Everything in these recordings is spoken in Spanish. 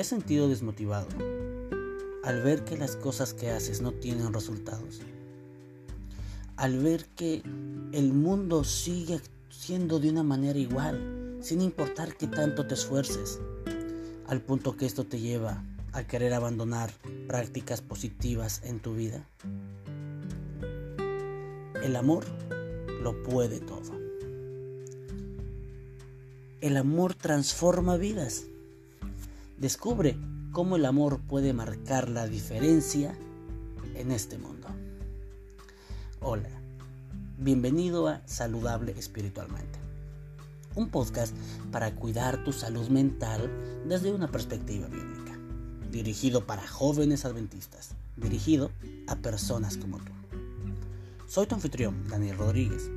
¿Te has sentido desmotivado al ver que las cosas que haces no tienen resultados? Al ver que el mundo sigue siendo de una manera igual, sin importar qué tanto te esfuerces, al punto que esto te lleva a querer abandonar prácticas positivas en tu vida. El amor lo puede todo. El amor transforma vidas. Descubre cómo el amor puede marcar la diferencia en este mundo. Hola, bienvenido a Saludable Espiritualmente, un podcast para cuidar tu salud mental desde una perspectiva bíblica, dirigido para jóvenes adventistas, dirigido a personas como tú. Soy tu anfitrión, Daniel Rodríguez,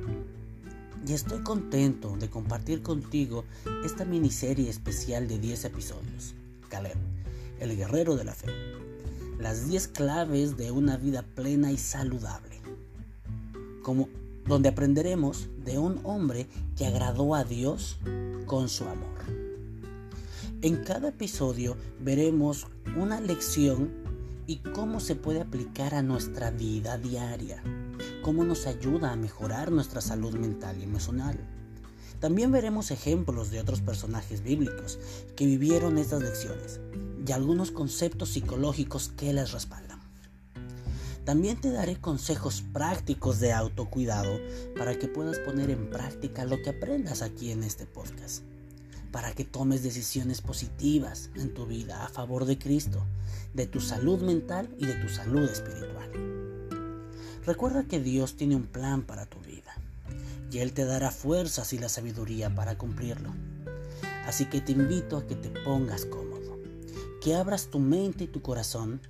y estoy contento de compartir contigo esta miniserie especial de 10 episodios Caleb, el guerrero de la fe. Las 10 claves de una vida plena y saludable. Como donde aprenderemos de un hombre que agradó a Dios con su amor. En cada episodio veremos una lección y cómo se puede aplicar a nuestra vida diaria, cómo nos ayuda a mejorar nuestra salud mental y emocional. También veremos ejemplos de otros personajes bíblicos que vivieron estas lecciones y algunos conceptos psicológicos que les respaldan. También te daré consejos prácticos de autocuidado para que puedas poner en práctica lo que aprendas aquí en este podcast, para que tomes decisiones positivas en tu vida a favor de Cristo, de tu salud mental y de tu salud espiritual. Recuerda que Dios tiene un plan para tu vida y Él te dará fuerzas y la sabiduría para cumplirlo. Así que te invito a que te pongas cómodo, que abras tu mente y tu corazón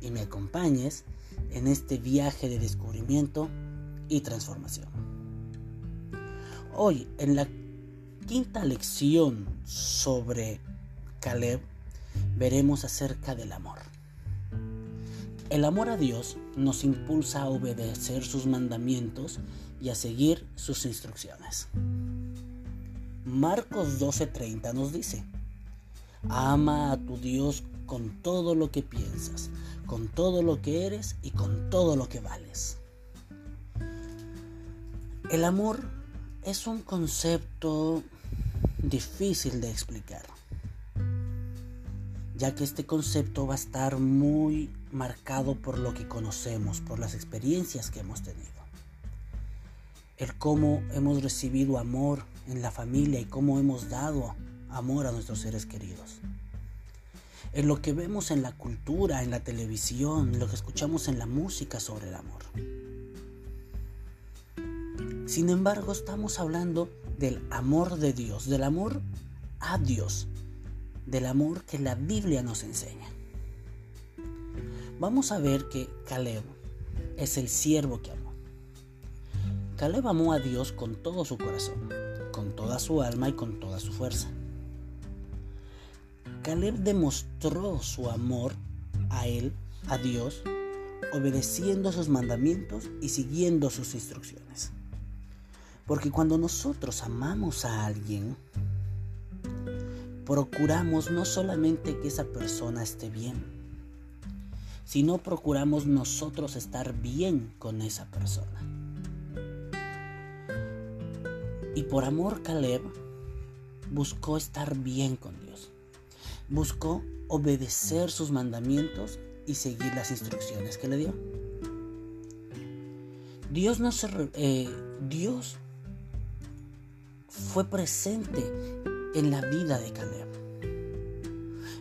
y me acompañes en este viaje de descubrimiento y transformación. Hoy, en la quinta lección sobre Caleb, veremos acerca del amor. El amor a Dios nos impulsa a obedecer sus mandamientos y a seguir sus instrucciones. Marcos 12:30 nos dice, ama a tu Dios con todo lo que piensas, con todo lo que eres y con todo lo que vales. El amor es un concepto difícil de explicar, ya que este concepto va a estar muy marcado por lo que conocemos, por las experiencias que hemos tenido el cómo hemos recibido amor en la familia y cómo hemos dado amor a nuestros seres queridos. En lo que vemos en la cultura, en la televisión, lo que escuchamos en la música sobre el amor. Sin embargo, estamos hablando del amor de Dios, del amor a Dios, del amor que la Biblia nos enseña. Vamos a ver que Caleb es el siervo que amó. Caleb amó a Dios con todo su corazón, con toda su alma y con toda su fuerza. Caleb demostró su amor a él, a Dios, obedeciendo sus mandamientos y siguiendo sus instrucciones. Porque cuando nosotros amamos a alguien, procuramos no solamente que esa persona esté bien, sino procuramos nosotros estar bien con esa persona. Y por amor Caleb buscó estar bien con Dios. Buscó obedecer sus mandamientos y seguir las instrucciones que le dio. Dios no se eh, Dios fue presente en la vida de Caleb.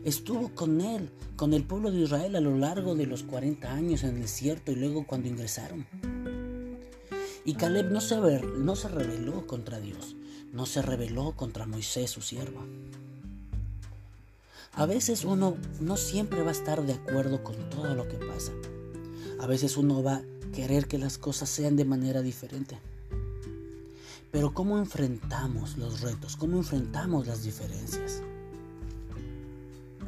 Estuvo con él, con el pueblo de Israel a lo largo de los 40 años en el desierto y luego cuando ingresaron. Y Caleb no se, no se rebeló contra Dios, no se rebeló contra Moisés, su siervo. A veces uno no siempre va a estar de acuerdo con todo lo que pasa. A veces uno va a querer que las cosas sean de manera diferente. Pero ¿cómo enfrentamos los retos? ¿Cómo enfrentamos las diferencias?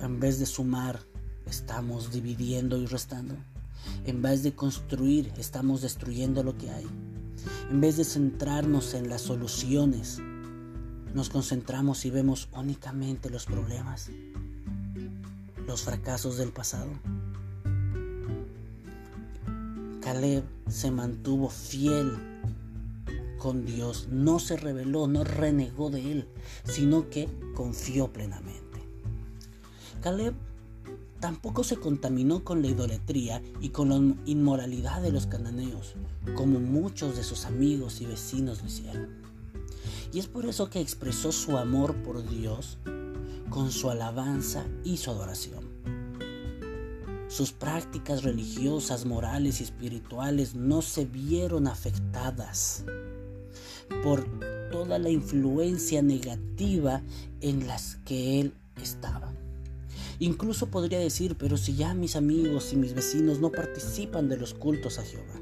En vez de sumar, estamos dividiendo y restando. En vez de construir, estamos destruyendo lo que hay. En vez de centrarnos en las soluciones, nos concentramos y vemos únicamente los problemas. los fracasos del pasado. Caleb se mantuvo fiel con Dios, no se rebeló, no renegó de él, sino que confió plenamente. Caleb tampoco se contaminó con la idolatría y con la inmoralidad de los cananeos, como muchos de sus amigos y vecinos lo hicieron. Y es por eso que expresó su amor por Dios con su alabanza y su adoración. Sus prácticas religiosas, morales y espirituales no se vieron afectadas por toda la influencia negativa en las que él estaba. Incluso podría decir, pero si ya mis amigos y mis vecinos no participan de los cultos a Jehová,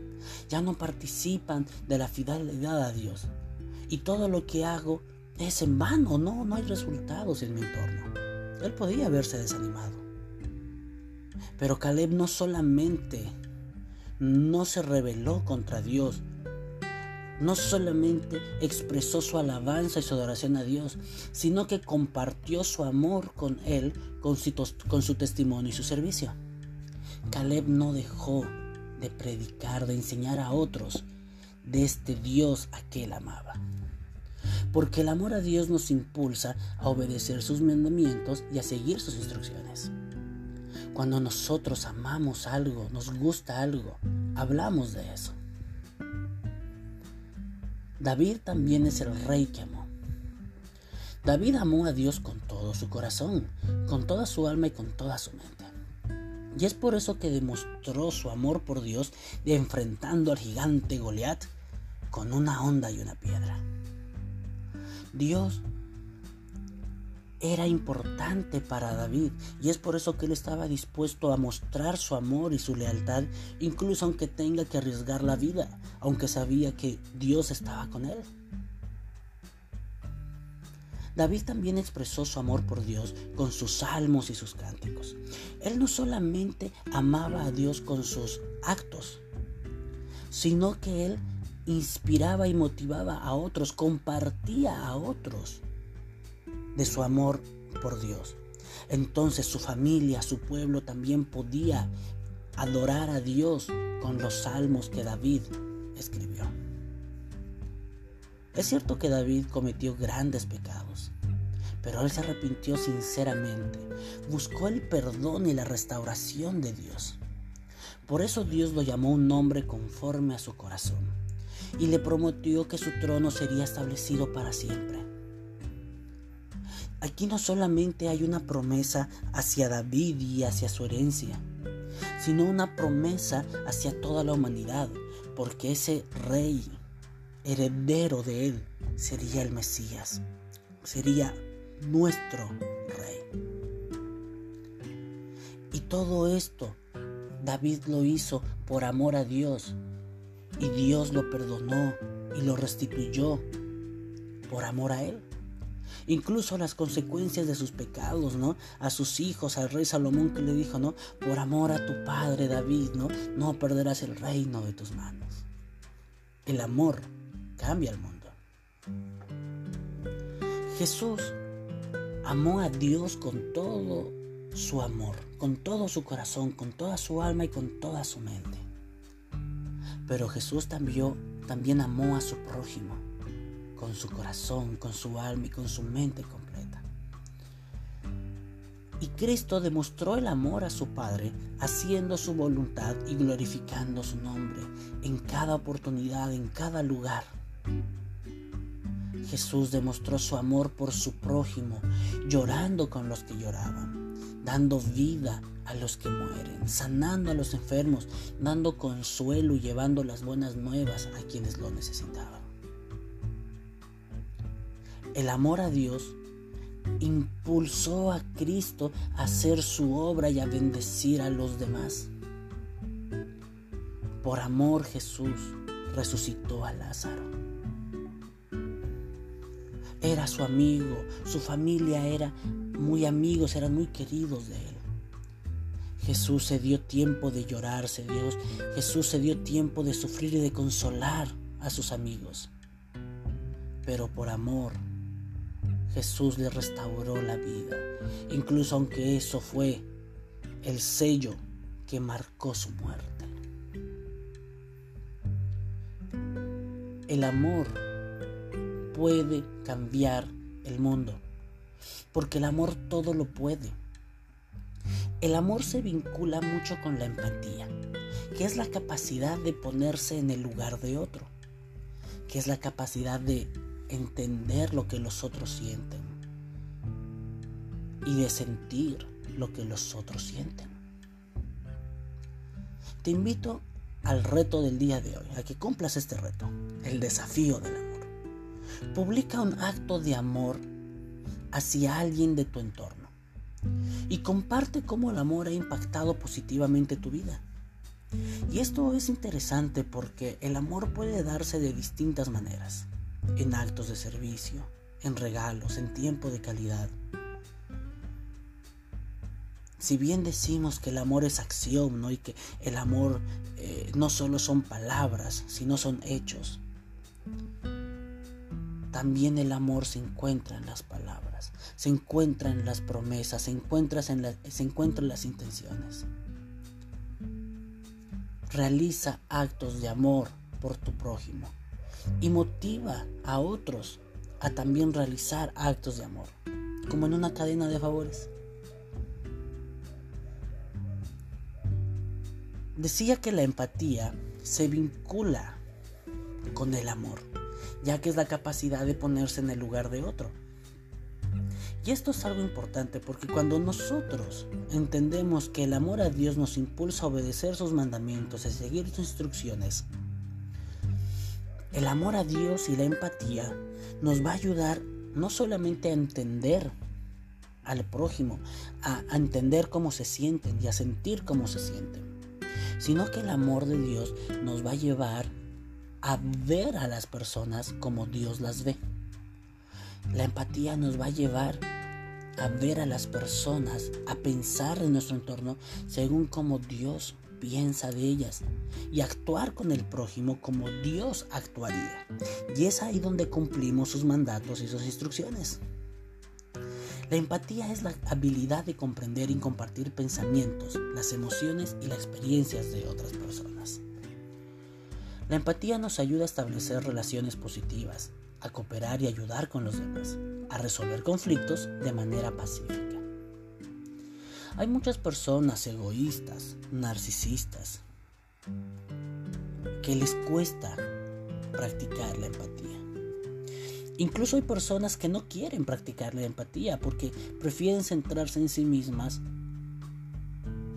ya no participan de la fidelidad a Dios, y todo lo que hago es en vano, no, no hay resultados en mi entorno. Él podía haberse desanimado. Pero Caleb no solamente no se rebeló contra Dios, no solamente expresó su alabanza y su adoración a Dios, sino que compartió su amor con Él, con su, testimonio y su servicio. Caleb no dejó de predicar, de enseñar a otros de este Dios a que él amaba. Porque el amor a Dios nos impulsa a obedecer sus mandamientos y a seguir sus instrucciones. Cuando nosotros amamos algo, nos gusta algo, hablamos de eso. David también es el rey que amó. David amó a Dios con todo su corazón, con toda su alma y con toda su mente. Y es por eso que demostró su amor por Dios enfrentando al gigante Goliat con una onda y una piedra. Dios era importante para David y es por eso que él estaba dispuesto a mostrar su amor y su lealtad, incluso aunque tenga que arriesgar la vida, aunque sabía que Dios estaba con él. David también expresó su amor por Dios con sus salmos y sus cánticos. Él no solamente amaba a Dios con sus actos, sino que él inspiraba y motivaba a otros, compartía a otros de su amor por Dios. Entonces su familia, su pueblo también podía adorar a Dios con los salmos que David escribió. Es cierto que David cometió grandes pecados, pero él se arrepintió sinceramente, buscó el perdón y la restauración de Dios. Por eso Dios lo llamó un hombre conforme a su corazón y le prometió que su trono sería establecido para siempre. Aquí no solamente hay una promesa hacia David y hacia su herencia, sino una promesa hacia toda la humanidad, porque ese rey, heredero de él, sería el Mesías, sería nuestro rey. Y todo esto David lo hizo por amor a Dios, y Dios lo perdonó y lo restituyó por amor a él incluso las consecuencias de sus pecados, ¿no? A sus hijos, al rey Salomón que le dijo, ¿no? Por amor a tu padre David, ¿no? No perderás el reino de tus manos. El amor cambia el mundo. Jesús amó a Dios con todo su amor, con todo su corazón, con toda su alma y con toda su mente. Pero Jesús también, también amó a su prójimo con su corazón, con su alma y con su mente completa. Y Cristo demostró el amor a su Padre haciendo su voluntad y glorificando su nombre en cada oportunidad, en cada lugar. Jesús demostró su amor por su prójimo, llorando con los que lloraban, dando vida a los que mueren, sanando a los enfermos, dando consuelo y llevando las buenas nuevas a quienes lo necesitaban. El amor a Dios impulsó a Cristo a hacer su obra y a bendecir a los demás. Por amor Jesús resucitó a Lázaro. Era su amigo, su familia era muy amigos, eran muy queridos de él. Jesús se dio tiempo de llorarse, Dios. Jesús se dio tiempo de sufrir y de consolar a sus amigos. Pero por amor Jesús le restauró la vida, incluso aunque eso fue el sello que marcó su muerte. El amor puede cambiar el mundo, porque el amor todo lo puede. El amor se vincula mucho con la empatía, que es la capacidad de ponerse en el lugar de otro, que es la capacidad de entender lo que los otros sienten y de sentir lo que los otros sienten. Te invito al reto del día de hoy, a que cumplas este reto, el desafío del amor. Publica un acto de amor hacia alguien de tu entorno y comparte cómo el amor ha impactado positivamente tu vida. Y esto es interesante porque el amor puede darse de distintas maneras, en actos de servicio, en regalos, en tiempo de calidad. Si bien decimos que el amor es acción ¿no? y que el amor eh, no solo son palabras, sino son hechos, también el amor se encuentra en las palabras, se encuentra en las promesas, se en, se encuentra en las intenciones. Realiza actos de amor por tu prójimo y motiva a otros a también realizar actos de amor, como en una cadena de favores. Decía que la empatía se vincula con el amor ya que es la capacidad de ponerse en el lugar de otro. Y esto es algo importante porque cuando nosotros entendemos que el amor a Dios nos impulsa a obedecer sus mandamientos, a seguir sus instrucciones, el amor a Dios y la empatía nos va a ayudar no solamente a entender al prójimo, a, entender cómo se sienten y a sentir cómo se sienten, sino que el amor de Dios nos va a llevar a ver a las personas como Dios las ve. La empatía nos va a llevar a ver a las personas, a pensar en nuestro entorno según como Dios piensa de ellas y actuar con el prójimo como Dios actuaría. Y es ahí donde cumplimos sus mandatos y sus instrucciones. La empatía es la habilidad de comprender y compartir pensamientos, las emociones y las experiencias de otras personas. La empatía nos ayuda a establecer relaciones positivas, a cooperar y ayudar con los demás, a resolver conflictos de manera pacífica. Hay muchas personas egoístas, narcisistas, que les cuesta practicar la empatía. Incluso hay personas que no quieren practicar la empatía porque prefieren centrarse en sí mismas.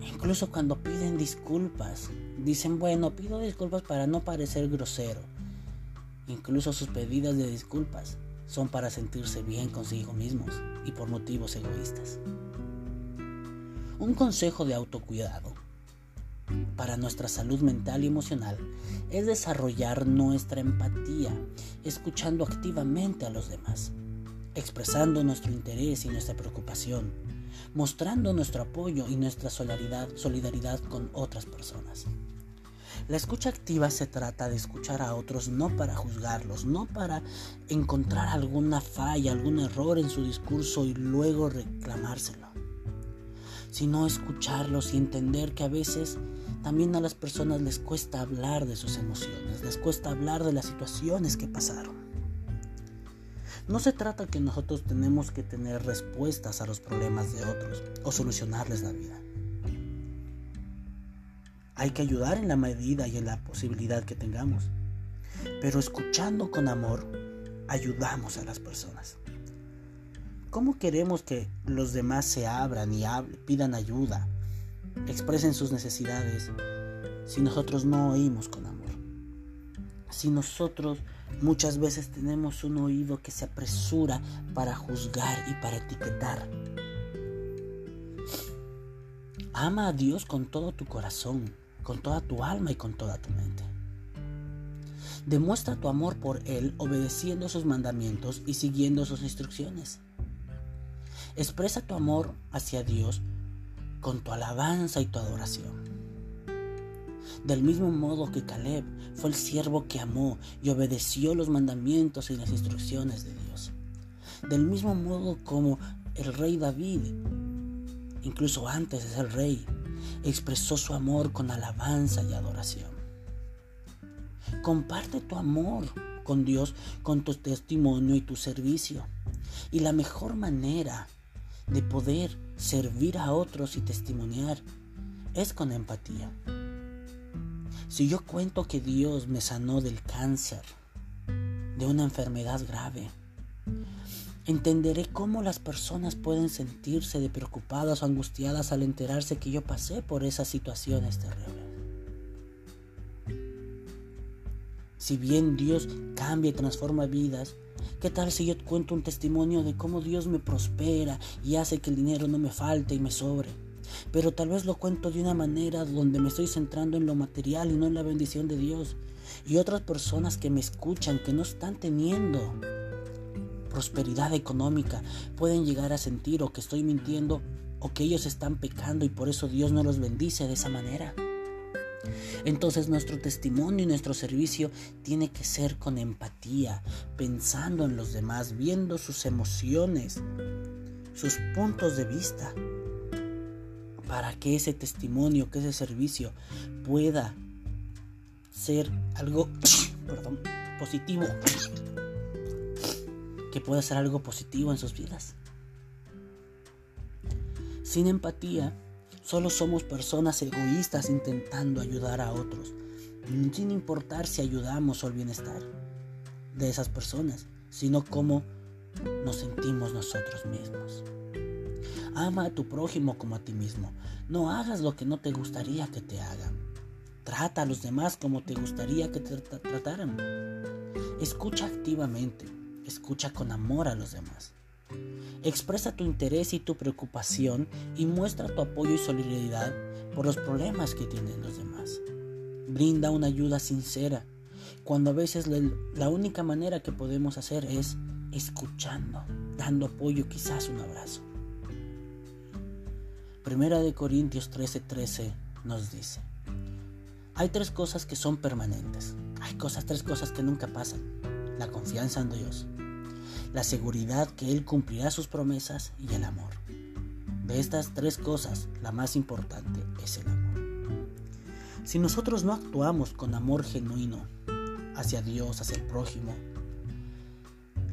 Incluso cuando piden disculpas, Dicen, bueno, pido disculpas para no parecer grosero. Incluso sus pedidas de disculpas son para sentirse bien consigo mismos y por motivos egoístas. Un consejo de autocuidado para nuestra salud mental y emocional es desarrollar nuestra empatía, escuchando activamente a los demás, expresando nuestro interés y nuestra preocupación, mostrando nuestro apoyo y nuestra solidaridad, con otras personas. La escucha activa se trata de escuchar a otros no para juzgarlos, no para encontrar alguna falla, algún error en su discurso y luego reclamárselo, sino escucharlos y entender que a veces también a las personas les cuesta hablar de sus emociones, les cuesta hablar de las situaciones que pasaron. No se trata que nosotros tenemos que tener respuestas a los problemas de otros o solucionarles la vida. Hay que ayudar en la medida y en la posibilidad que tengamos. Pero escuchando con amor, ayudamos a las personas. ¿Cómo queremos que los demás se abran y pidan ayuda, expresen sus necesidades, si nosotros no oímos con amor? Si nosotros muchas veces tenemos un oído que se apresura para juzgar y para etiquetar. Ama a Dios con todo tu corazón, con toda tu alma y con toda tu mente. Demuestra tu amor por Él obedeciendo sus mandamientos y siguiendo sus instrucciones. Expresa tu amor hacia Dios con tu alabanza y tu adoración. Del mismo modo que Caleb fue el siervo que amó y obedeció los mandamientos y las instrucciones de Dios. Del mismo modo como el rey David, incluso antes de ser rey, expresó su amor con alabanza y adoración. Comparte tu amor con Dios con tu testimonio y tu servicio. Y la mejor manera de poder servir a otros y testimoniar es con empatía. Si yo cuento que Dios me sanó del cáncer, de una enfermedad grave, entenderé cómo las personas pueden sentirse de preocupadas o angustiadas al enterarse que yo pasé por esas situaciones terribles. Si bien Dios cambia y transforma vidas, ¿qué tal si yo cuento un testimonio de cómo Dios me prospera y hace que el dinero no me falte y me sobre? Pero tal vez lo cuento de una manera donde me estoy centrando en lo material y no en la bendición de Dios. Y otras personas que me escuchan, que no están teniendo prosperidad económica, pueden llegar a sentir o que estoy mintiendo o que ellos están pecando y por eso Dios no los bendice de esa manera. Entonces nuestro testimonio y nuestro servicio tiene que ser con empatía, pensando en los demás, viendo sus emociones, sus puntos de vista, para que ese testimonio, que ese servicio pueda ser algo positivo, que pueda ser algo positivo en sus vidas. Sin empatía, Solo somos personas egoístas intentando ayudar a otros, sin importar si ayudamos o el bienestar de esas personas, sino cómo nos sentimos nosotros mismos. Ama a tu prójimo como a ti mismo. No hagas lo que no te gustaría que te hagan. Trata a los demás como te gustaría que te trataran. Escucha activamente. Escucha con amor a los demás. Expresa tu interés y tu preocupación y muestra tu apoyo y solidaridad por los problemas que tienen los demás. Brinda una ayuda sincera, cuando a veces la única manera que podemos hacer es escuchando, dando apoyo, quizás un abrazo. Primera de Corintios 13:13 nos dice, hay tres cosas que son permanentes, hay cosas, tres cosas que nunca pasan, la confianza en Dios, la seguridad que Él cumplirá sus promesas y el amor. De estas tres cosas, la más importante es el amor. Si nosotros no actuamos con amor genuino hacia Dios, hacia el prójimo,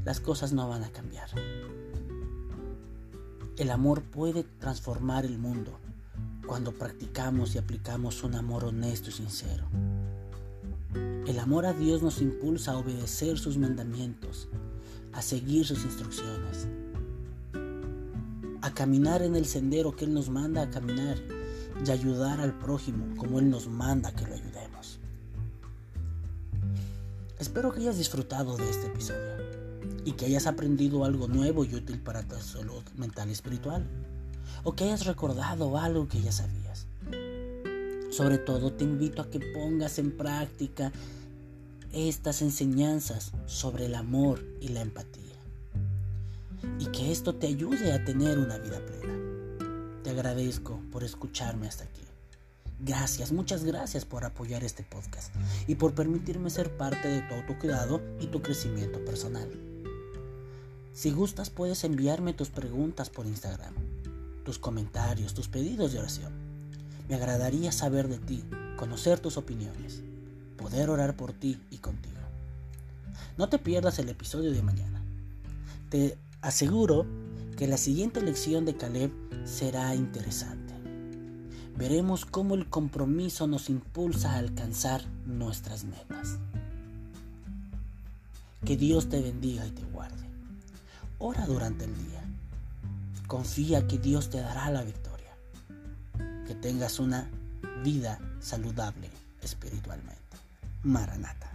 las cosas no van a cambiar. El amor puede transformar el mundo cuando practicamos y aplicamos un amor honesto y sincero. El amor a Dios nos impulsa a obedecer sus mandamientos a seguir sus instrucciones, a caminar en el sendero que Él nos manda a caminar y ayudar al prójimo como Él nos manda que lo ayudemos. Espero que hayas disfrutado de este episodio y que hayas aprendido algo nuevo y útil para tu salud mental y espiritual, o que hayas recordado algo que ya sabías. Sobre todo te invito a que pongas en práctica estas enseñanzas sobre el amor y la empatía. Y que esto te ayude a tener una vida plena. Te agradezco por escucharme hasta aquí. Gracias, muchas gracias por apoyar este podcast y por permitirme ser parte de tu autocuidado y tu crecimiento personal. Si gustas puedes enviarme tus preguntas por Instagram, tus comentarios, tus pedidos de oración. Me agradaría saber de ti, conocer tus opiniones poder orar por ti y contigo. No te pierdas el episodio de mañana. Te aseguro que la siguiente lección de Caleb será interesante. Veremos cómo el compromiso nos impulsa a alcanzar nuestras metas. Que Dios te bendiga y te guarde. Ora durante el día. Confía que Dios te dará la victoria. Que tengas una vida saludable espiritualmente. Maranata.